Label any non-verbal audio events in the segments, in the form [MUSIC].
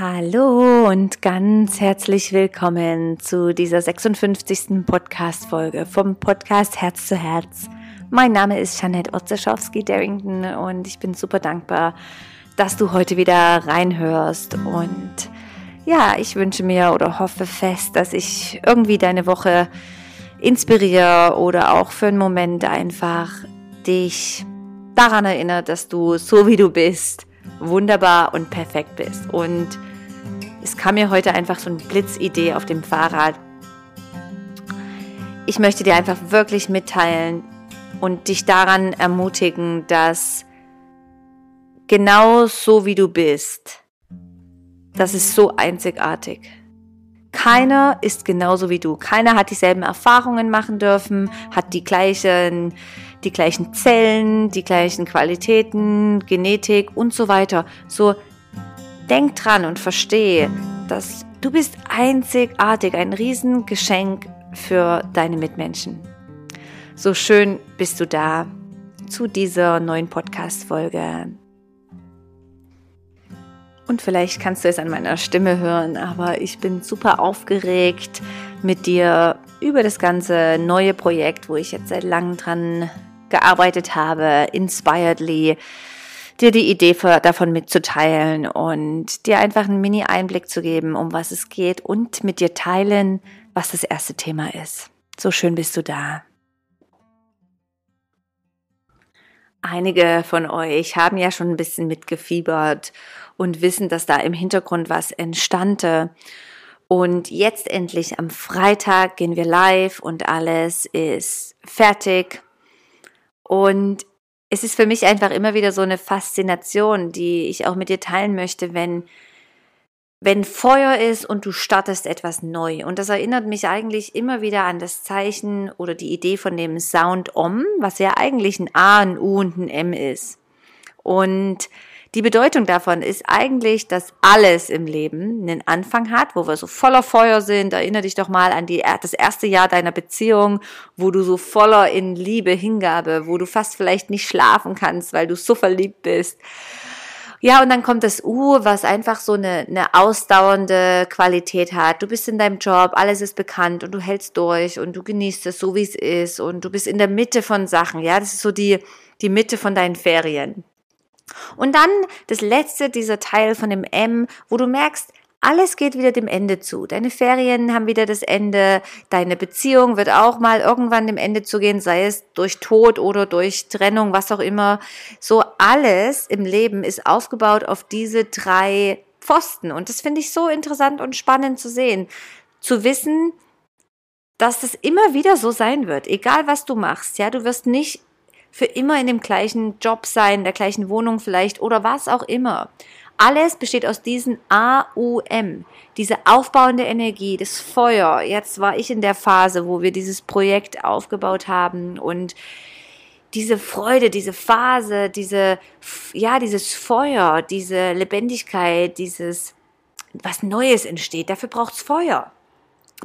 Hallo und ganz herzlich willkommen zu dieser 56. Podcast-Folge vom Podcast Herz zu Herz. Mein Name ist Janette Otzeschowski-Darrington und ich bin super dankbar, dass du heute wieder reinhörst. Und ja, ich wünsche mir oder hoffe fest, dass ich irgendwie deine Woche inspiriere oder auch für einen Moment einfach dich daran erinnere, dass du so wie du bist wunderbar und perfekt bist. Und es kam mir heute einfach so eine Blitzidee auf dem Fahrrad. Ich möchte dir einfach wirklich mitteilen und dich daran ermutigen, dass genau so wie du bist, das ist so einzigartig. Keiner ist genauso wie du. Keiner hat dieselben Erfahrungen machen dürfen, hat die gleichen die gleichen Zellen, die gleichen Qualitäten, Genetik und so weiter. So denk dran und verstehe, dass du bist einzigartig, ein Riesengeschenk für deine Mitmenschen. So schön bist du da zu dieser neuen Podcast-Folge. Und vielleicht kannst du es an meiner Stimme hören, aber ich bin super aufgeregt mit dir über das ganze neue Projekt, wo ich jetzt seit langem dran gearbeitet habe, Inspiredly, dir die Idee für, davon mitzuteilen und dir einfach einen Mini-Einblick zu geben, um was es geht und mit dir teilen, was das erste Thema ist. So schön bist du da. Einige von euch haben ja schon ein bisschen mitgefiebert und wissen, dass da im Hintergrund was entstande. Und jetzt endlich am Freitag gehen wir live und alles ist fertig. Und es ist für mich einfach immer wieder so eine Faszination, die ich auch mit dir teilen möchte, wenn, wenn Feuer ist und du startest etwas neu. Und das erinnert mich eigentlich immer wieder an das Zeichen oder die Idee von dem Sound Om, was ja eigentlich ein A, ein U und ein M ist. Und die Bedeutung davon ist eigentlich, dass alles im Leben einen Anfang hat, wo wir so voller Feuer sind. Erinnere dich doch mal an die, das erste Jahr deiner Beziehung, wo du so voller in Liebe, Hingabe, wo du fast vielleicht nicht schlafen kannst, weil du so verliebt bist. Ja, und dann kommt das U, was einfach so eine, eine ausdauernde Qualität hat. Du bist in deinem Job, alles ist bekannt und du hältst durch und du genießt es so, wie es ist und du bist in der Mitte von Sachen. Ja, das ist so die, die Mitte von deinen Ferien. Und dann das letzte, dieser Teil von dem M, wo du merkst, alles geht wieder dem Ende zu. Deine Ferien haben wieder das Ende. Deine Beziehung wird auch mal irgendwann dem Ende zu gehen, sei es durch Tod oder durch Trennung, was auch immer. So alles im Leben ist aufgebaut auf diese drei Pfosten. Und das finde ich so interessant und spannend zu sehen. Zu wissen, dass das immer wieder so sein wird. Egal was du machst. Ja, du wirst nicht für immer in dem gleichen Job sein, der gleichen Wohnung vielleicht oder was auch immer. Alles besteht aus diesen AUM, diese aufbauende Energie, das Feuer. Jetzt war ich in der Phase, wo wir dieses Projekt aufgebaut haben und diese Freude, diese Phase, diese, ja, dieses Feuer, diese Lebendigkeit, dieses, was Neues entsteht, dafür braucht's Feuer.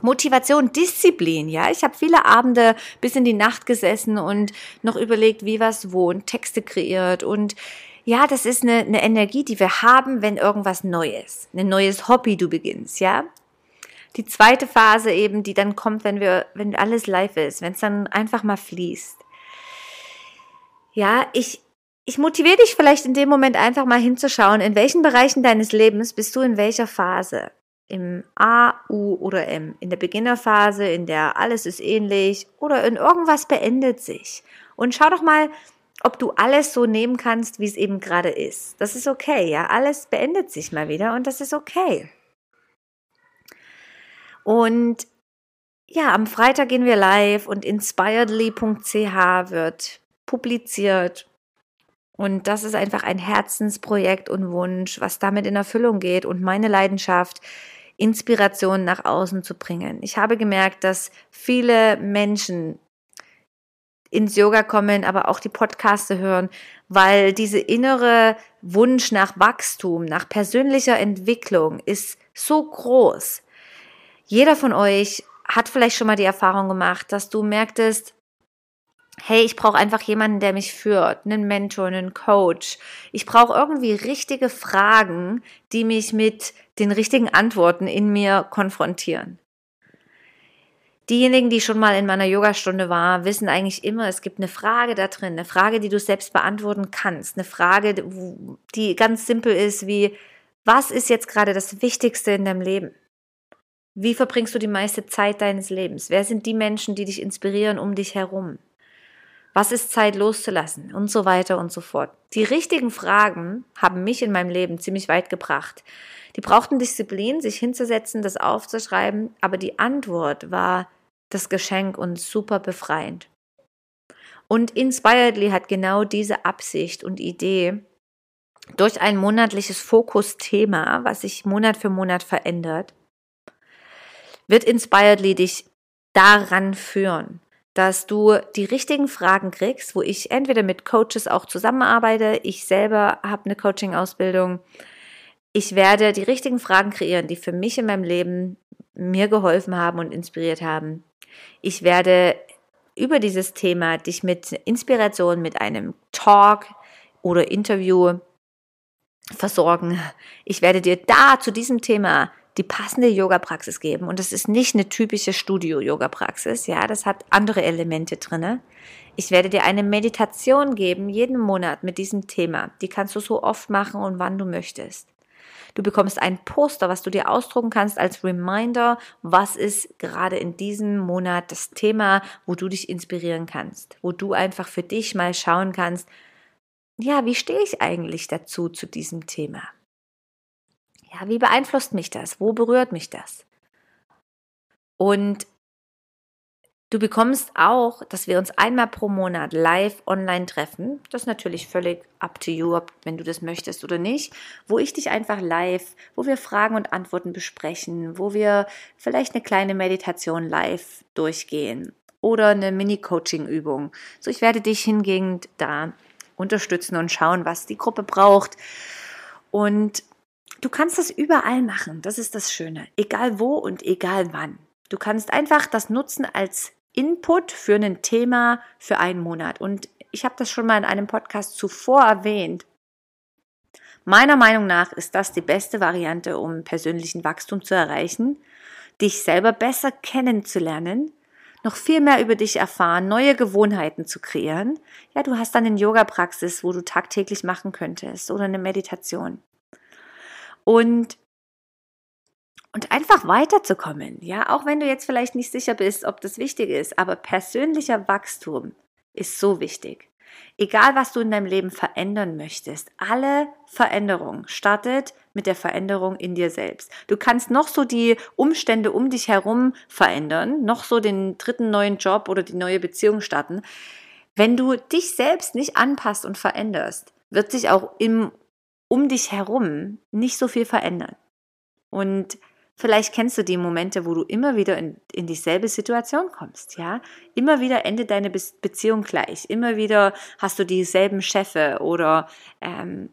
Motivation, Disziplin, ja. Ich habe viele Abende bis in die Nacht gesessen und noch überlegt, wie was wo und Texte kreiert und ja, das ist eine, eine Energie, die wir haben, wenn irgendwas Neues, ein neues Hobby du beginnst, ja. Die zweite Phase eben, die dann kommt, wenn wir, wenn alles live ist, wenn es dann einfach mal fließt. Ja, ich, ich motiviere dich vielleicht in dem Moment einfach mal hinzuschauen, in welchen Bereichen deines Lebens bist du in welcher Phase im A, U oder M, in der Beginnerphase, in der alles ist ähnlich oder in irgendwas beendet sich. Und schau doch mal, ob du alles so nehmen kannst, wie es eben gerade ist. Das ist okay, ja. Alles beendet sich mal wieder und das ist okay. Und ja, am Freitag gehen wir live und inspiredly.ch wird publiziert. Und das ist einfach ein Herzensprojekt und Wunsch, was damit in Erfüllung geht und meine Leidenschaft, Inspiration nach außen zu bringen. Ich habe gemerkt, dass viele Menschen ins Yoga kommen, aber auch die Podcaste hören, weil diese innere Wunsch nach Wachstum, nach persönlicher Entwicklung ist so groß. Jeder von euch hat vielleicht schon mal die Erfahrung gemacht, dass du merktest, hey, ich brauche einfach jemanden, der mich führt, einen Mentor, einen Coach. Ich brauche irgendwie richtige Fragen, die mich mit den richtigen Antworten in mir konfrontieren. Diejenigen, die schon mal in meiner Yogastunde waren, wissen eigentlich immer, es gibt eine Frage da drin, eine Frage, die du selbst beantworten kannst, eine Frage, die ganz simpel ist wie, was ist jetzt gerade das Wichtigste in deinem Leben? Wie verbringst du die meiste Zeit deines Lebens? Wer sind die Menschen, die dich inspirieren um dich herum? Was ist Zeit loszulassen? Und so weiter und so fort. Die richtigen Fragen haben mich in meinem Leben ziemlich weit gebracht. Die brauchten Disziplin, sich hinzusetzen, das aufzuschreiben, aber die Antwort war das Geschenk und super befreiend. Und Inspiredly hat genau diese Absicht und Idee durch ein monatliches Fokusthema, was sich Monat für Monat verändert, wird Inspiredly dich daran führen, dass du die richtigen Fragen kriegst, wo ich entweder mit Coaches auch zusammenarbeite, ich selber habe eine Coaching-Ausbildung, ich werde die richtigen Fragen kreieren, die für mich in meinem Leben mir geholfen haben und inspiriert haben. Ich werde über dieses Thema dich mit Inspiration, mit einem Talk oder Interview versorgen. Ich werde dir da zu diesem Thema die passende Yoga-Praxis geben. Und das ist nicht eine typische Studio-Yoga-Praxis. Ja, das hat andere Elemente drinne. Ich werde dir eine Meditation geben, jeden Monat mit diesem Thema. Die kannst du so oft machen und wann du möchtest. Du bekommst ein Poster, was du dir ausdrucken kannst als Reminder, was ist gerade in diesem Monat das Thema, wo du dich inspirieren kannst, wo du einfach für dich mal schauen kannst, ja, wie stehe ich eigentlich dazu zu diesem Thema? Ja, wie beeinflusst mich das? Wo berührt mich das? Und du bekommst auch, dass wir uns einmal pro Monat live online treffen. Das ist natürlich völlig up to you, wenn du das möchtest oder nicht. Wo ich dich einfach live, wo wir Fragen und Antworten besprechen, wo wir vielleicht eine kleine Meditation live durchgehen oder eine Mini-Coaching-Übung. So, ich werde dich hingehend da unterstützen und schauen, was die Gruppe braucht. Und Du kannst das überall machen. Das ist das Schöne. Egal wo und egal wann. Du kannst einfach das nutzen als Input für ein Thema für einen Monat. Und ich habe das schon mal in einem Podcast zuvor erwähnt. Meiner Meinung nach ist das die beste Variante, um persönlichen Wachstum zu erreichen, dich selber besser kennenzulernen, noch viel mehr über dich erfahren, neue Gewohnheiten zu kreieren. Ja, du hast dann eine Yoga-Praxis, wo du tagtäglich machen könntest oder eine Meditation und und einfach weiterzukommen, ja, auch wenn du jetzt vielleicht nicht sicher bist, ob das wichtig ist, aber persönlicher Wachstum ist so wichtig. Egal, was du in deinem Leben verändern möchtest, alle Veränderung startet mit der Veränderung in dir selbst. Du kannst noch so die Umstände um dich herum verändern, noch so den dritten neuen Job oder die neue Beziehung starten. Wenn du dich selbst nicht anpasst und veränderst, wird sich auch im um dich herum nicht so viel verändern. Und vielleicht kennst du die Momente, wo du immer wieder in, in dieselbe Situation kommst, ja? Immer wieder endet deine Be Beziehung gleich. Immer wieder hast du dieselben Chefe oder ähm,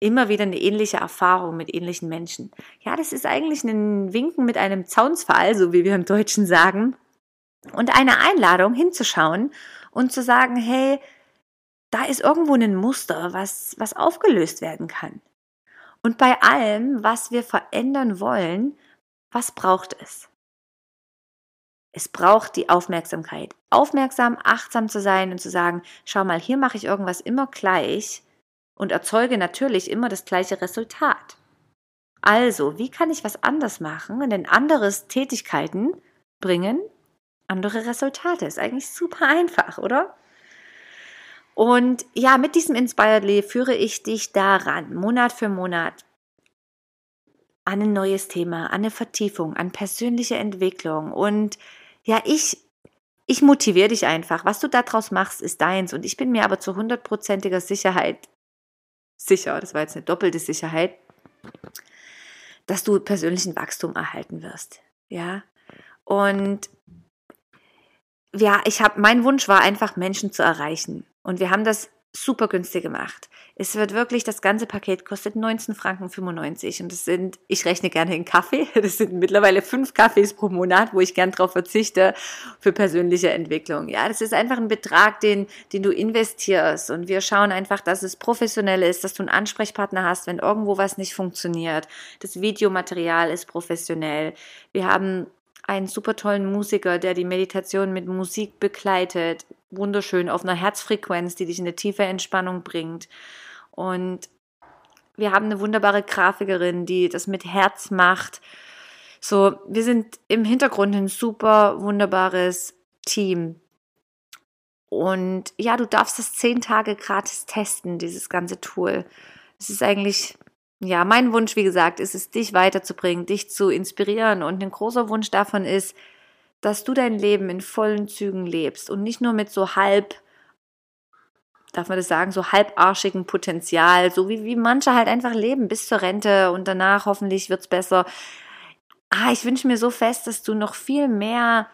immer wieder eine ähnliche Erfahrung mit ähnlichen Menschen. Ja, das ist eigentlich ein Winken mit einem Zaunsfall, so wie wir im Deutschen sagen. Und eine Einladung hinzuschauen und zu sagen, hey, da ist irgendwo ein Muster, was, was aufgelöst werden kann. Und bei allem, was wir verändern wollen, was braucht es? Es braucht die Aufmerksamkeit. Aufmerksam, achtsam zu sein und zu sagen, schau mal, hier mache ich irgendwas immer gleich und erzeuge natürlich immer das gleiche Resultat. Also, wie kann ich was anders machen und in anderes Tätigkeiten bringen andere Resultate? Ist eigentlich super einfach, oder? Und ja, mit diesem Inspiredly führe ich dich daran, Monat für Monat, an ein neues Thema, an eine Vertiefung, an persönliche Entwicklung. Und ja, ich, ich motiviere dich einfach. Was du daraus machst, ist deins. Und ich bin mir aber zu hundertprozentiger Sicherheit sicher, das war jetzt eine doppelte Sicherheit, dass du persönlichen Wachstum erhalten wirst. Ja. Und ja, ich habe, mein Wunsch war einfach, Menschen zu erreichen. Und wir haben das super günstig gemacht. Es wird wirklich, das ganze Paket kostet 19 Franken 95 und das sind, ich rechne gerne in Kaffee, [LAUGHS] das sind mittlerweile fünf Kaffees pro Monat, wo ich gern drauf verzichte für persönliche Entwicklung. Ja, das ist einfach ein Betrag, den, den du investierst und wir schauen einfach, dass es professionell ist, dass du einen Ansprechpartner hast, wenn irgendwo was nicht funktioniert. Das Videomaterial ist professionell. Wir haben einen super tollen Musiker, der die Meditation mit Musik begleitet. Wunderschön auf einer Herzfrequenz, die dich in eine tiefe Entspannung bringt. Und wir haben eine wunderbare Grafikerin, die das mit Herz macht. So, wir sind im Hintergrund ein super wunderbares Team. Und ja, du darfst das zehn Tage gratis testen, dieses ganze Tool. Es ist eigentlich ja, mein Wunsch, wie gesagt, ist es, dich weiterzubringen, dich zu inspirieren. Und ein großer Wunsch davon ist, dass du dein Leben in vollen Zügen lebst und nicht nur mit so halb, darf man das sagen, so halbarschigen Potenzial, so wie, wie manche halt einfach leben bis zur Rente und danach hoffentlich wird's besser. Ah, ich wünsche mir so fest, dass du noch viel mehr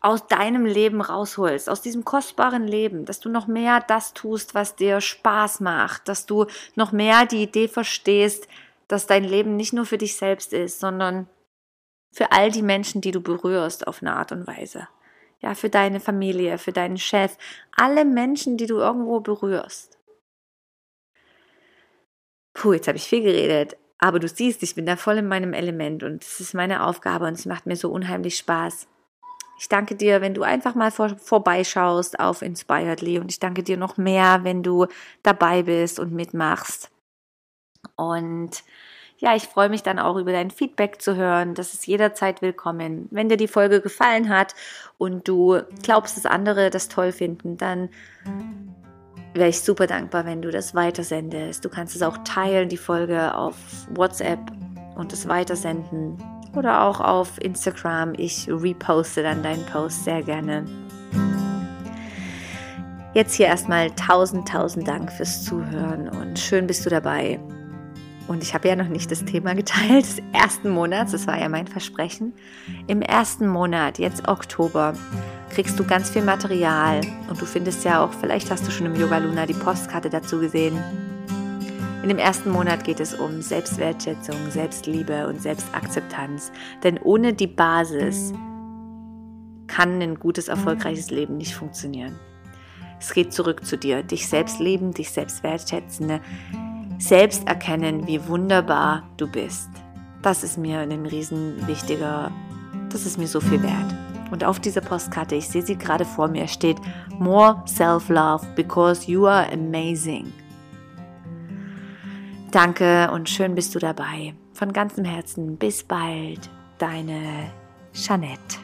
aus deinem Leben rausholst, aus diesem kostbaren Leben, dass du noch mehr das tust, was dir Spaß macht, dass du noch mehr die Idee verstehst, dass dein Leben nicht nur für dich selbst ist, sondern für all die Menschen, die du berührst auf eine Art und Weise. Ja, für deine Familie, für deinen Chef, alle Menschen, die du irgendwo berührst. Puh, jetzt habe ich viel geredet, aber du siehst, ich bin da voll in meinem Element und es ist meine Aufgabe und es macht mir so unheimlich Spaß. Ich danke dir, wenn du einfach mal vor, vorbeischaust auf Inspiredly und ich danke dir noch mehr, wenn du dabei bist und mitmachst. Und ja, ich freue mich dann auch über dein Feedback zu hören. Das ist jederzeit willkommen. Wenn dir die Folge gefallen hat und du glaubst, dass andere das toll finden, dann wäre ich super dankbar, wenn du das weitersendest. Du kannst es auch teilen, die Folge auf WhatsApp und es weitersenden oder auch auf Instagram. Ich reposte dann deinen Post sehr gerne. Jetzt hier erstmal tausend, tausend Dank fürs Zuhören und schön bist du dabei. Und ich habe ja noch nicht das Thema geteilt des ersten Monats, das war ja mein Versprechen. Im ersten Monat, jetzt Oktober, kriegst du ganz viel Material und du findest ja auch, vielleicht hast du schon im Yoga Luna die Postkarte dazu gesehen in dem ersten Monat geht es um Selbstwertschätzung, Selbstliebe und Selbstakzeptanz. Denn ohne die Basis kann ein gutes, erfolgreiches Leben nicht funktionieren. Es geht zurück zu dir, dich selbst lieben, dich selbst wertschätzen, selbst erkennen, wie wunderbar du bist. Das ist mir ein riesen wichtiger, das ist mir so viel wert. Und auf dieser Postkarte, ich sehe sie gerade vor mir, steht More Self-Love because you are amazing. Danke und schön bist du dabei. Von ganzem Herzen bis bald, deine Jeanette.